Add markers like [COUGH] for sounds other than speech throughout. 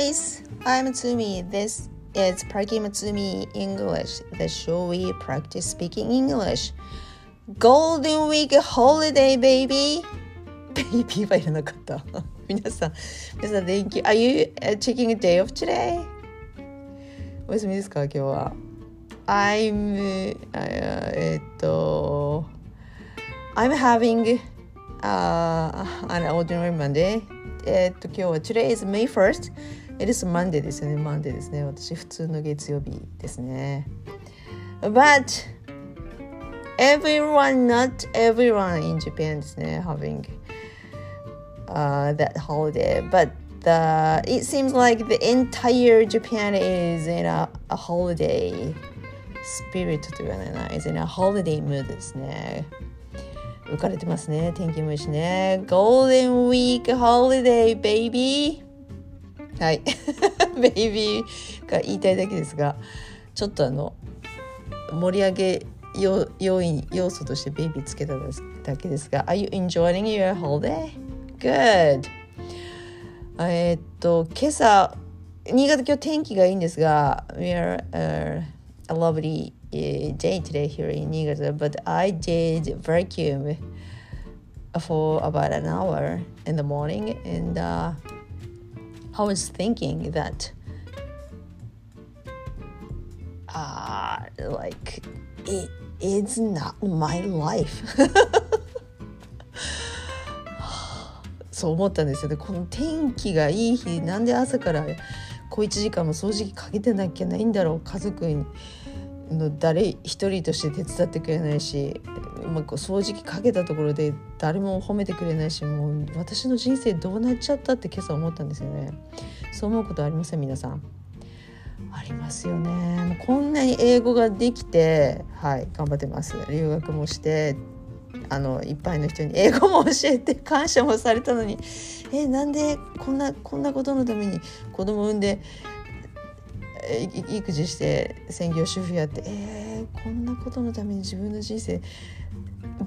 guys, I'm Tsumi. This is Parky Matsumi English, the show we practice speaking English. Golden Week holiday, baby! [LAUGHS] ベイビーはいらなかった。皆さん、皆さん、Thank [LAUGHS] you. Are you taking a day off today? お休みですか今日は。I'm, えっと、I'm having、uh, an ordinary Monday. えっと、今日は Today is May 1st. It is Monday ですよね。Monday ですね。私、普通の月曜日ですね。But everyone, not everyone in Japan ですね。Having uh, that holiday. But the, it seems like the entire Japan is in a, a holiday spirit と言わないな。is in a holiday mood ですね。浮かれてますね。天気もいいしね。Golden Week Holiday, baby! はい。ベイビーが言いたいだけですが、ちょっとあの、盛り上げ要要因要素としてベイビーつけただけですが、Are you enjoying your holiday? Good! えー、っと、今朝、新潟今日天気がいいんですが、We are、uh, a lovely day today here in Niigata, but I did vacuum for about an hour in the morning, and uh, I was thinking that, uh, like, it is not my life. [LAUGHS] そう思ったんですよね。この天気がいい日、なんで朝から小1時間も掃除機かけてなきゃないんだろう、家族に。の誰一人として手伝ってくれないし、まあ、掃除機かけたところで誰も褒めてくれないしもう私の人生どうなっちゃったって今朝思ったんですよね。そう思うことありません皆さん。ありますよね。もうこんなに英語ができてはい頑張ってます。留学もしてあのいっぱいの人に英語も教えて感謝もされたのにえなんでこんなこんなことのために子供産んで育児して専業主婦やってえー、こんなことのために自分の人生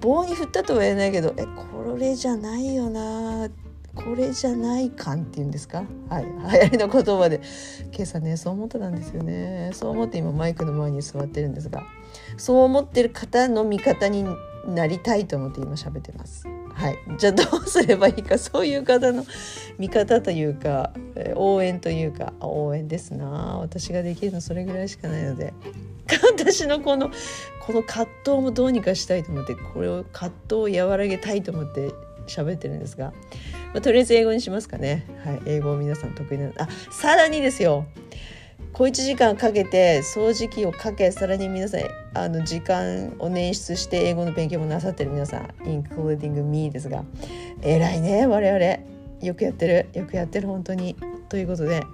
棒に振ったとは言えないけどえこれじゃないよなこれじゃない感っていうんですか？はい [LAUGHS] 流行りの言葉で。今朝ねそう思ってたんですよね。そう思って今マイクの前に座ってるんですがそう思ってる方の味方になりたいと思って今喋ってます。はい、じゃあどうすればいいかそういう方の味方というか応援というか応援ですな。私ができるのそれぐらいしかないので。私のこのこの葛藤もどうにかしたいと思ってこれを葛藤を和らげたいと思って喋ってるんですが、まあ、とりあえず英語にしますかね、はい、英語を皆さん得意なあさらにですよ。小1時間かけて掃除機をかけさらに皆さんあの時間を捻出して英語の勉強もなさってる皆さん including me ですが偉いね我々。よくやってる。よくやってる本当に。ということで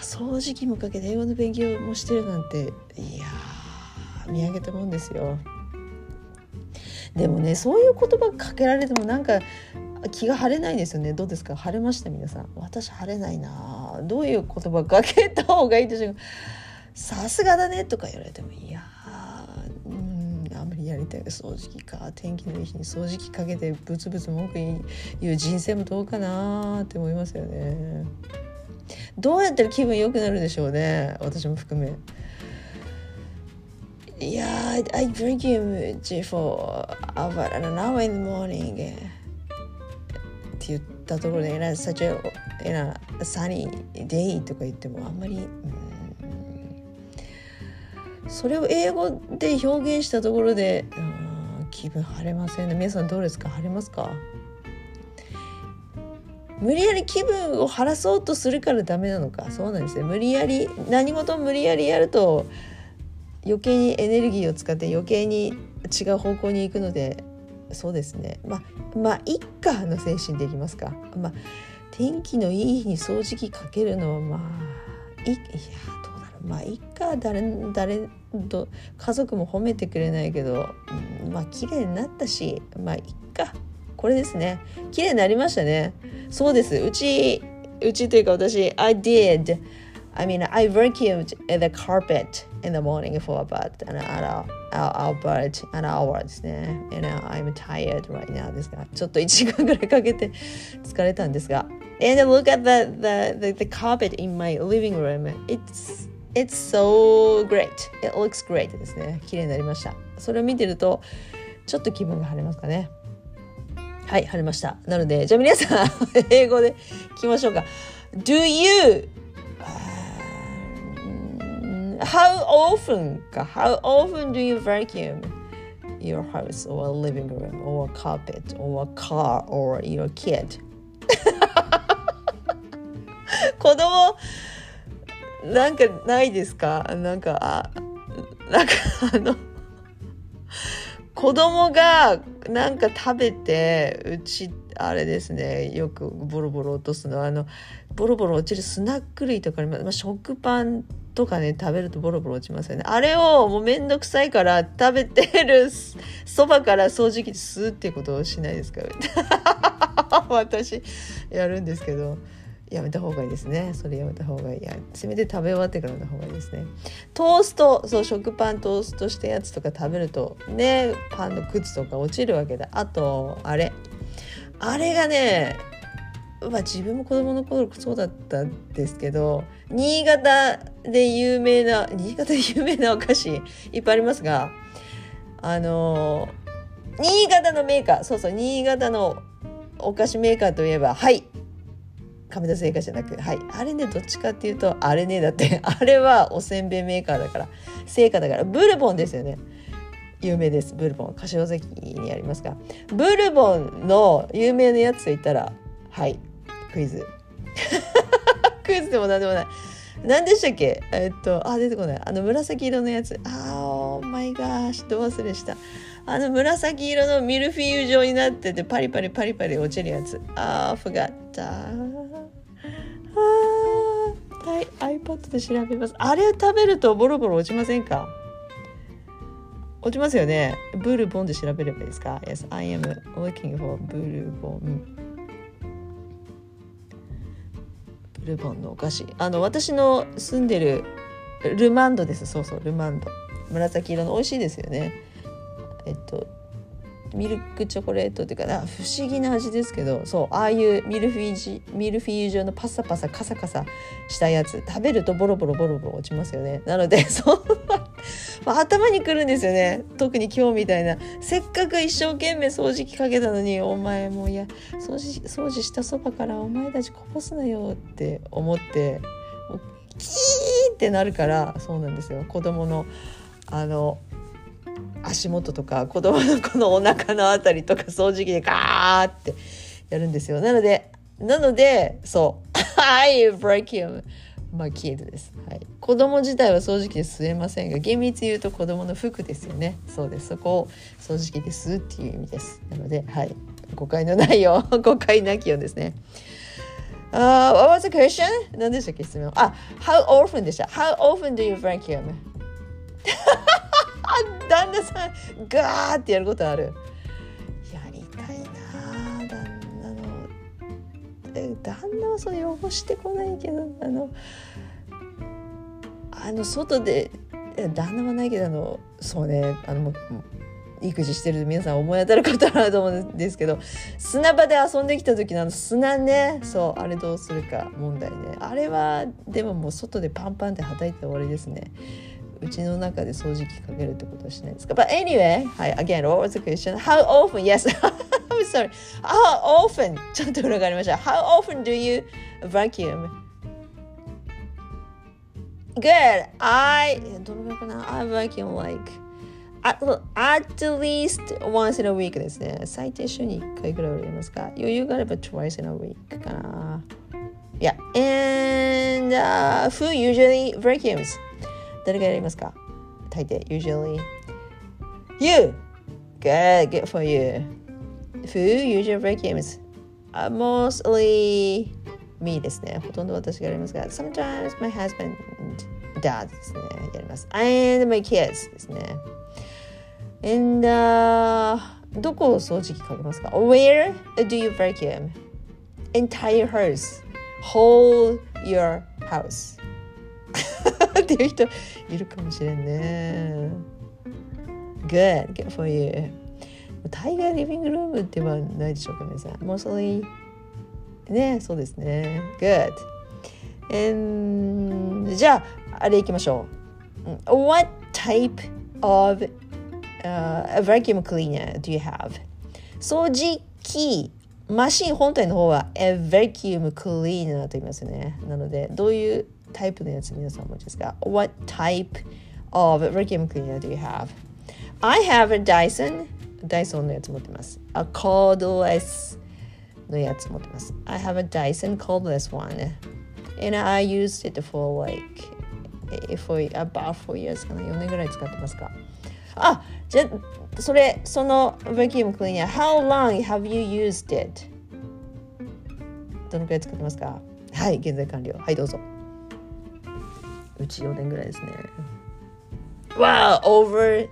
掃除機もかけて英語の勉強もしてるなんていや見上げたもんですよ。でもねそういう言葉かけられてもなんか気が晴れないですよね。どうですか？晴れました？皆さん。私晴れないなどういう言葉かけた方がいいでしょう？さすがだねとか言われてもいやうんあんまりやりたい。掃除機か。天気のいい日に掃除機かけてブツブツ文句言う人生もどうかなって思いますよね。どうやったら気分良くなるでしょうね？私も含め。いや I drink you for about an hour in the morning って言ったところで「in a, such a, in a sunny day」とか言ってもあんまり、うん、それを英語で表現したところで、うん、気分晴れませんね。皆さんどうですか？晴れますか？無理やり気分を晴らそうとするからダメなのか？そうなんですね。無理やり何事も無理やりやると余計にエネルギーを使って余計に違う方向に行くのでそうですね。まあまあ一家の精神でいきますか。まあ天気のいい日に掃除機かけるのはまあいいやどうだろう。まあ一家誰誰と家族も褒めてくれないけど、うん、まあ綺麗になったしまあ一家。これですね。綺麗になりましたね。そうです。うちうちというか私 I did I mean, I vacuumed the carpet in the morning for about an hour, about an hour ですね。And I'm tired right now ですが、ちょっと1時間ぐらいかけて疲れたんですが、And look at the, the, the, the carpet in my living room. It's, it's so great. It looks great ですね。綺麗になりました。それを見てると、ちょっと気分が晴れますかね。はい、晴れました。なので、じゃあ皆さん、英語で聞きましょうか。Do you how often か how often do you vacuum your house or living room or carpet or car or your kid 子供なんかないですかなんかあなんかあの子供がなんか食べてうちあれですねよくボロボロ落とすのはあのボロボロ落ちるスナック類とかまあ、食パンとかね食べるとボロボロ落ちますよね。あれをもうめんどくさいから食べてるそばから掃除機吸うってうことをしないですか [LAUGHS] 私やるんですけど。やめた方がいいですね。それやめた方がいい。やせめて食べ終わってからの方がいいですね。トーストそう食パントーストしたやつとか食べるとねパンの靴とか落ちるわけだ。あとあれ。あれがねまあ自分も子供の頃そうだったんですけど新潟で有名な新潟で有名なお菓子いっぱいありますがあの新潟のメーカーそうそう新潟のお菓子メーカーといえばはい。亀田製菓じゃなくはい。あれねどっちかっていうとあれねだって [LAUGHS] あれはおせんべいメーカーだから製菓だからブルボンですよね。有名ですブルボン。柏崎にありますがブルボンの有名なやつといったらはい。クイズ。[LAUGHS] クイズでも何でもない。何でしたっけ？えっとあ出てこない。あの紫色のやつ。あーオーマイガーシど忘れした。あの紫色のミルフィーユ状になっててパリパリパリパリ落ちるやつ。あーフガッタはい iPad で調べます。あれ食べるとボロボロ落ちませんか？落ちますよね。ブルボンで調べればいいですか？Yes, I am looking for ブルボン。ルボンのお菓子。あの私の住んでるルマンドです。そうそうルマンド。紫色の。美味しいですよね。えっとミルクチョコレートっていうかな。不思議な味ですけど。そうああいうミルフィージミルフィーユ状のパサパサカサカサしたやつ。食べるとボロボロボロボロ落ちますよね。なので [LAUGHS] そまあ、頭にくるんですよね。特に今日みたいな。せっかく一生懸命掃除機かけたのにお前もういや掃除掃除したそばからお前たちこぼすなよって思ってキーってなるからそうなんですよ。子供のあの足元とか子供のこのお腹のあたりとか掃除機でガーってやるんですよ。なのでなのでそう「[LAUGHS] I break him」まあキールです、はい、子供自体は掃除機で吸えませんが厳密に言うと子供の服ですよね。そうです。そこを掃除機で吸うっていう意味です。なのではい。誤解のないよう [LAUGHS] 誤解なきようですね。あ、uh, what was the question? 何でしたっけ質問。あ、how often でした。How often do you vacuum? [LAUGHS] 旦那さんガーってやることある。旦那はそれ汚してこないけどあのあの外で旦那はないけどあのそうねあの育児してる皆さん思い当たることあると思うんですけど砂場で遊んできた時のあの砂ねそうあれどうするか問題ね。あれはでももう外でパンパンってはたいて終わりですね。うちの中で掃除機かけるってことはしないですか。But anyway はい again what was the question? How often? Yes. [LAUGHS] sorry How often [LAUGHS] ちょっと裏返りました How often do you vacuum Good I どのぐらいかな I vacuum like at, at least once in a week ですね。最低週に1回ぐらいはやりますか。余裕があれば twice in a week かな。Yeah. And、uh, who usually vacuums? 誰がやりますか大抵 usually You! Good, good for you. Who usually vacuums? Uh, mostly me ですね。ほとんど私がやりますが Sometimes my husband dad ですね。やります。And my kids ですね。And、uh, どこを掃除機かけますか ?Where do you vacuum? Entire house. Whole your house. [LAUGHS] っていう人いるかもしれんね。Good, good for you. 大概リビングルームってはないでしょうか皆さん。Mostly ねそうですね Good And じゃああれいきましょう What type of、uh, a vacuum cleaner do you have? 掃除機マシン本体の方は a vacuum cleaner と言いますねなのでどういうタイプのやつ皆さんお持ちですか What type of vacuum cleaner do you have? I have a Dyson ダイソンのやつ持ってます。A cordless のやつ持ってます。I have a Dyson cordless one. And I used it for like for about four years かな。4年ぐらい使ってますか。あ、じゃそれ、その vacuum cleaner, how long have you used it? どのくらい使ってますかはい、現在完了。はい、どうぞ。うち4年ぐらいですね。Wow, over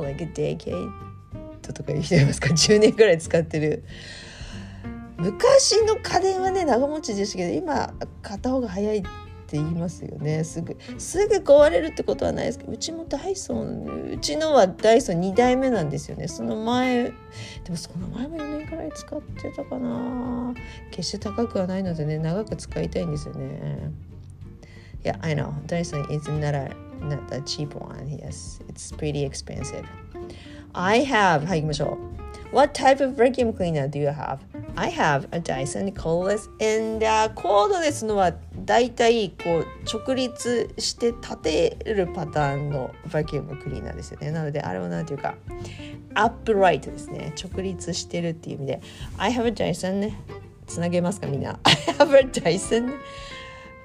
like a decade とかいう人いますか？[LAUGHS] 10年ぐらい使ってる昔の家電はね長持ちでしたけど今買った方が早いって言いますよねすぐすぐ壊れるってことはないですけどうちもダイソンうちのはダイソン2代目なんですよねその前でもその前も4年くらい使ってたかな決して高くはないのでね長く使いたいんですよね Yeah, I know. Dyson is not a not a cheap one. Yes, it's pretty expensive. I have はい行きましょう What type of vacuum cleaner do you have? I have a Dyson cordless and、uh, コードレスのはだいたいこう直立して立てるパターンのバキュームクリーナーですよねなのであれは何ていうかアップライトですね直立してるっていう意味で I have a Dyson つなげますかみんな I have a Dyson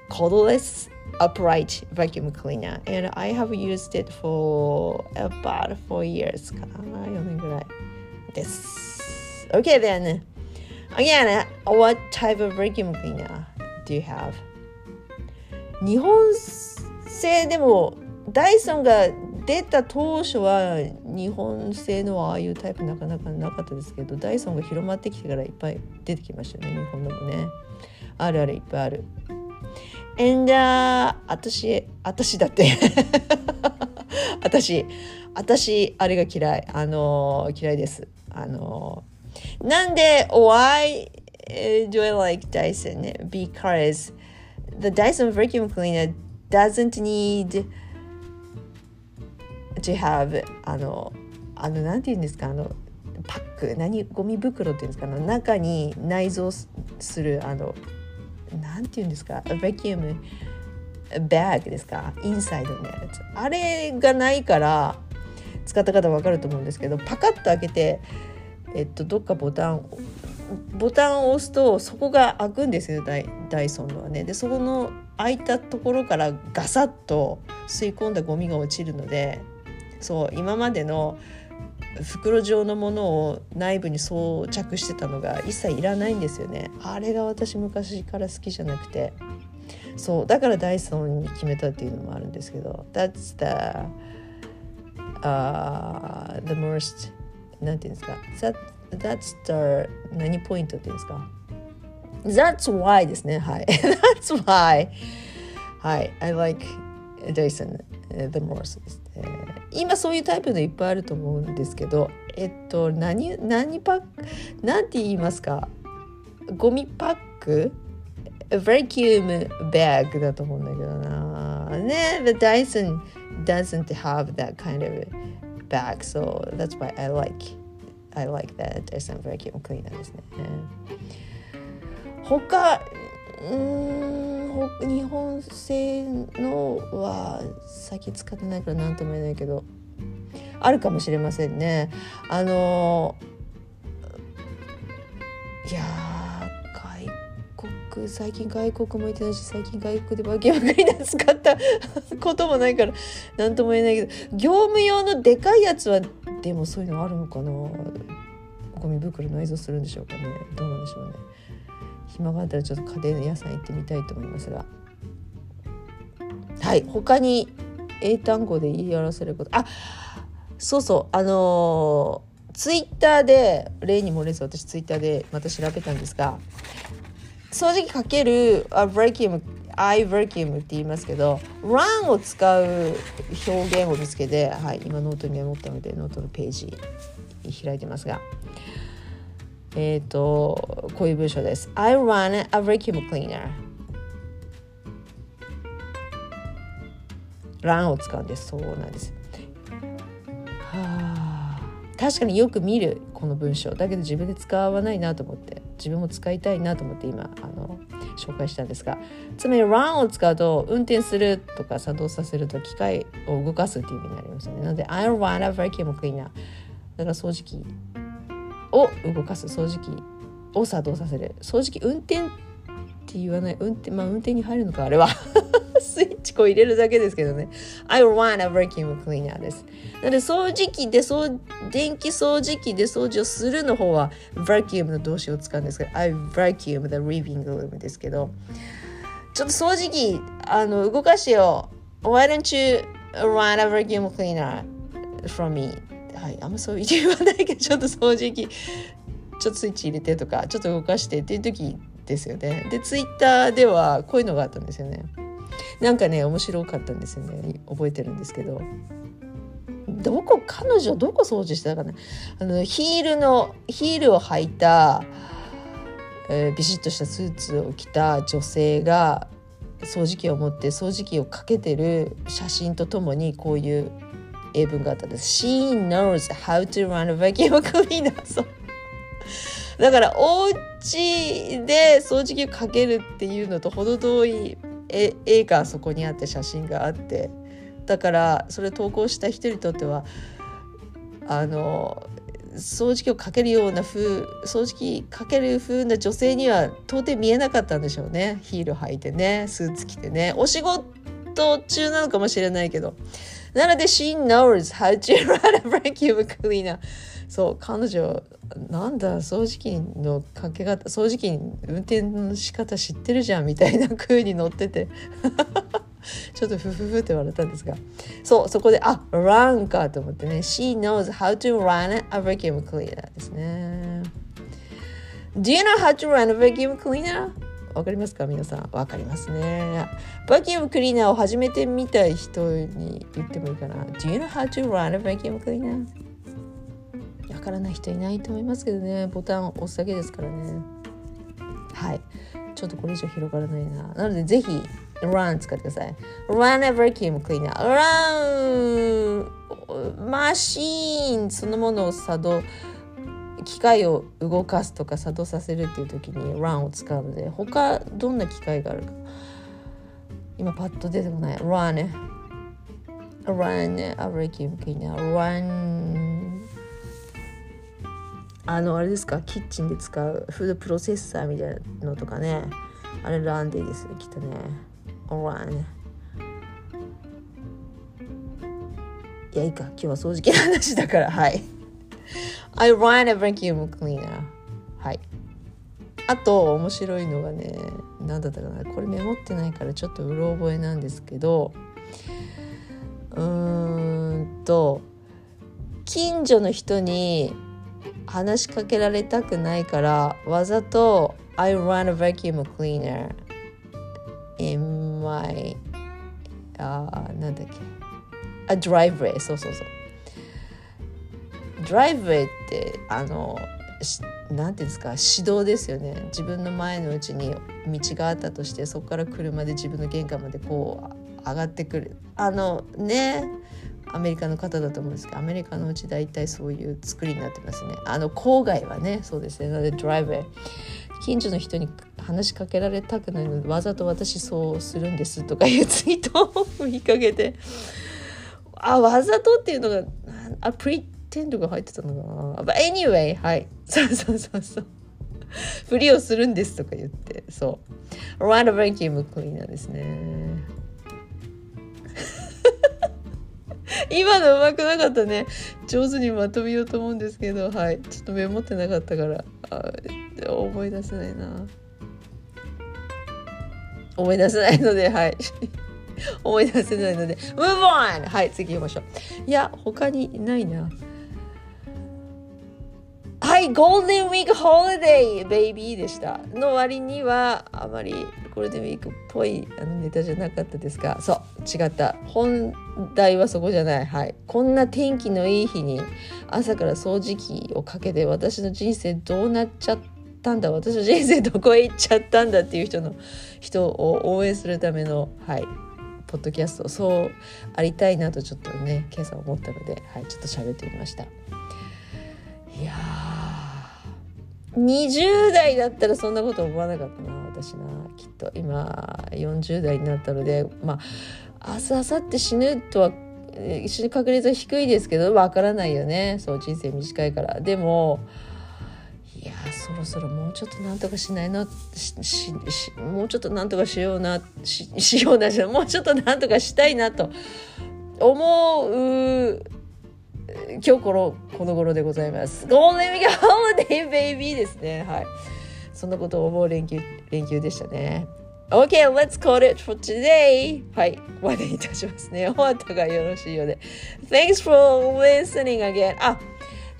cordless upright vacuum cleaner and I have used it for about four years かな4年ぐらいです Okay then again what type of vacuum cleaner do you have 日本製でもダイソンが出た当初は日本製のああいうタイプなかなかなかったですけどダイソンが広まってきてからいっぱい出てきましたよね日本のもねあるあるいっぱいある And、uh, 私私だって私私あれが嫌いあの嫌いですあのなんで Why do I like Dyson? Because the Dyson vacuum cleaner doesn't need to have あのあのなんて言うんですかあのパック何ゴミ袋っていうんですか中に内蔵するあのなんて言うんですか？バキュームバッグですか？インサイドのやつ。あれがないから使った方分かると思うんですけどパカッと開けてえっとどっかボタンボタンを押すとそこが開くんですよダイダイソンのはね。でそこの開いたところからガサッと吸い込んだゴミが落ちるのでそう今までの袋状のものを内部に装着してたのが一切いらないんですよね。あれが私昔から好きじゃなくて。そうだからダイソンに決めたっていうのもあるんですけど。That's the、uh, the most なんていうんですか。That, That's the 何ポイントっていうんですか。That's why ですね。はい。[LAUGHS] That's why はい。I like Dyson the most です、ね、今そういうタイプのいっぱいあると思うんですけどえっと何何パックなんて言いますかゴミパック vacuum bag だと思うんだけどなね The Dyson doesn't have that kind of bag so that's why I like I like that Dyson vacuum cleaner ですね他うん日本製のは最近使ってないから何とも言えないけどあるかもしれませんね。あのいや外国最近外国も行ってないし最近外国でバキバキに使ったこともないから何とも言えないけど業務用のでかいやつはでもそういうのあるのかな。ゴミ袋内蔵するんでしょうかね。どうなんでしょうね。暇があったらちょっと家電屋さん行ってみたいと思いますが。はい他に英単語で言い表せること。あそうそうあのー、ツイッターで例に漏れず私ツイッターでまた調べたんですが掃除機かける、あ vacuum、I vacuum って言いますけど run を使う表現を見つけて、はい、今ノートにメモったのでノートのページ開いてますが。えっ、ー、とこういう文章です。I run a vacuum cleaner. run を使うんです。そうなんです。はあ。確かによく見るこの文章。だけど自分で使わないなと思って。自分も使いたいなと思って今あの紹介したんですが。つまり run を使うと運転するとか作動させると機械を動かすっていう意味になりますよね。なので I run a vacuum cleaner だから掃除機。を動かす掃除機を作動させる。掃除機運転って言わない。運転まあ運転に入るのかあれは。[LAUGHS] スイッチこう入れるだけですけどね。I want a vacuum cleaner ですなので掃除機で掃電気掃除機で掃除をするの方は vacuum の動詞を使うんですけど I vacuum the living room ですけどちょっと掃除機あの動かしてよ。Why don't you run a vacuum cleaner from me? はいあんまそう言わないけどちょっと掃除機ちょっとスイッチ入れてとかちょっと動かしてっていう時ですよね。でツイッターではこういうのがあったんですよね。なんかね面白かったんですよね。覚えてるんですけど。どこ彼女どこ掃除してたかな。あのヒールのヒールを履いた、えー、ビシッとしたスーツを着た女性が掃除機を持って掃除機をかけてる写真とともにこういう英文があったんです。She knows how to run a vacuum cleaner. だからお家で掃除機をかけるっていうのと程遠い絵がそこにあって写真があって。だからそれ投稿した人にとってはあの掃除機をかけるような風掃除機かける風な女性には到底見えなかったんでしょうね。ヒール履いてねスーツ着てね。お仕事中なのかもしれないけど。なので She knows how to run a vacuum cleaner そう彼女なんだ掃除機のかけ方掃除機運転の仕方知ってるじゃんみたいな風に乗っててちょっとフフフって笑ったんですがそうそこであ run かと思ってね She knows how to run a vacuum cleaner ですね Do you know how to run a vacuum cleaner? わかりますか？皆さん。わかりますね。バキュームクリーナーを始めてみたい人に言ってもいいかな。Do you know how to run a vacuum cleaner? わからない人いないと思いますけどね。ボタンを押すだけですからね。はい。ちょっとこれ以上広がらないな。なのでぜひ run 使ってください。run a vacuum cleaner run! マシーン。そのものを作動。機械を動かすとか作動させるっていう時に run を使うので他どんな機械があるか。今パッと出てこない。run run run あのあれですか？キッチンで使う。フードプロセッサーみたいなのとかね。あれランでいいです。きっとね。オランいやいいか。今日は掃除機の話だから。はい。I run a vacuum cleaner. はい。あと面白いのがね何だったかな。これメモってないからちょっとうろ覚えなんですけどうーんと近所の人に話しかけられたくないからわざと I run a vacuum cleaner in my あなんだっけ。あ driveway そうそうそう。Driveway てあのなんていうんですか指導ですよね。自分の前のうちに道があったとしてそこから車で自分の玄関までこう上がってくる。あのねアメリカの方だと思うんですけどアメリカのうち大体そういう作りになってますね。あの郊外はねそうですね。なのでドライブ近所の人に話しかけられたくないのでわざと私そうするんですとかいうツイートを見かけてあわざとっていうのがあプリテンドが入ってたのかな？But anyway はい。そうそうそうそう。ふりをするんですとか言って。そう。ランドバンキームクリーナーですね。[LAUGHS] 今のうまくなかったね。上手にまとめようと思うんですけど。はい。ちょっとメモってなかったから。あ思い出せないな。思い出せないのではい。[LAUGHS] 思い出せないので。Move on! はい次行きましょう。いや他にないな。はいゴールデンウィークホリデーベイビーでした。の割にはあまりゴールデンウィークっぽいあのネタじゃなかったですがそう違った。本題はそこじゃない。はい。こんな天気のいい日に朝から掃除機をかけて私の人生どうなっちゃったんだ私の人生どこへ行っちゃったんだっていう人の人を応援するためのはいポッドキャストそうありたいなとちょっとね今朝思ったので、はい、ちょっと喋ってみました。いや20代だったらそんなこと思わなかったな私なきっと。今40代になったのでまあ明日明後日死ぬとは死ぬ確率は低いですけどわからないよね。そう人生短いから。でもいやそろそろもうちょっとなんとかしないのもうちょっとなんとかしようなししようなじゃもうちょっとなんとかしたいなと思う今日このこの頃でございます。ゴールデンウィークホリデーベイビーですね。はい。そんなことを思う連休連休でしたね。Okay, let's call it for today. はい。終わりにいたしますね。終わったがよろしいようで。Thanks for listening again. あ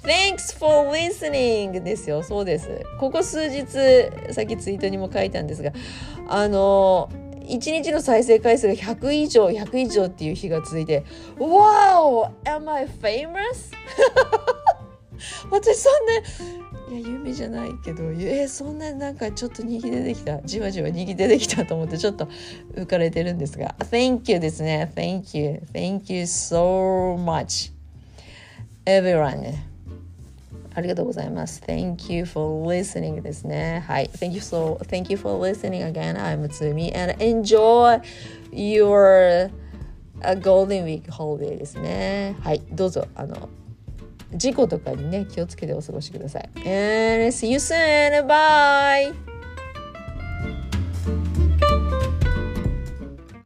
Thanks for listening ですよ。そうです。ここ数日、さっきツイートにも書いたんですが、あの、1日の再生回数が100以上、100以上っていう日が続いて、Wow! Am I famous? [LAUGHS] 私そんな、いや、有名じゃないけど、えー、そんななんかちょっと人気出てきた、じわじわ人気出てきたと思ってちょっと浮かれてるんですが、Thank you ですね。Thank you. Thank you so much. Everyone. ありがとうございます。Thank you for listening ですね。はい。Thank you so, thank you for listening again. I'm Tsumi and enjoy your golden week holiday ですね。はい。どうぞ、あの、事故とかにね、気をつけてお過ごしください。And see you soon! Bye!